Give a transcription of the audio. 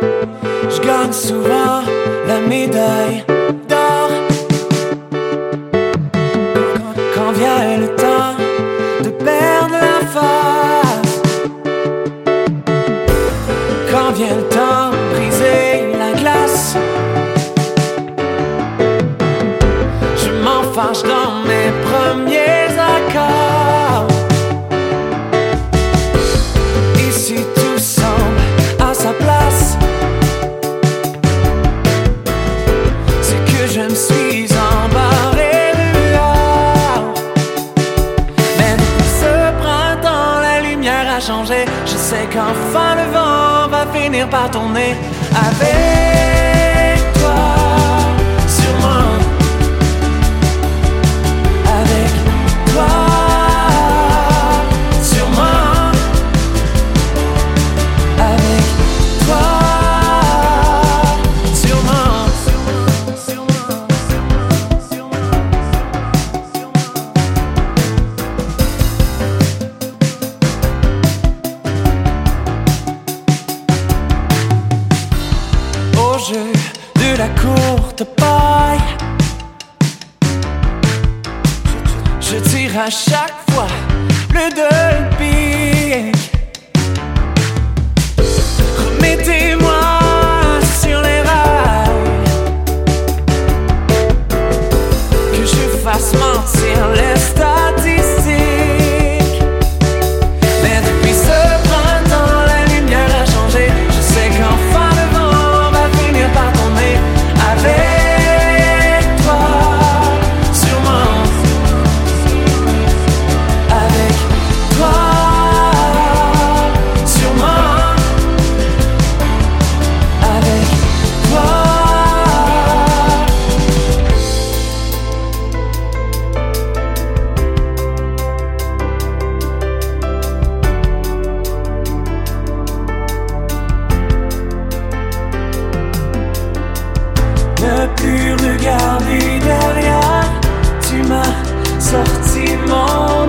Je gagne souvent la médaille d'or. Quand, vient le temps de perdre la face, quand vient le temps de briser la glace, je m'enfarge dans Je sais qu'enfin le vent va finir par tourner avec courte paille, je tire à chaque fois le deux Ne plus regarder derrière, tu m'as sorti mon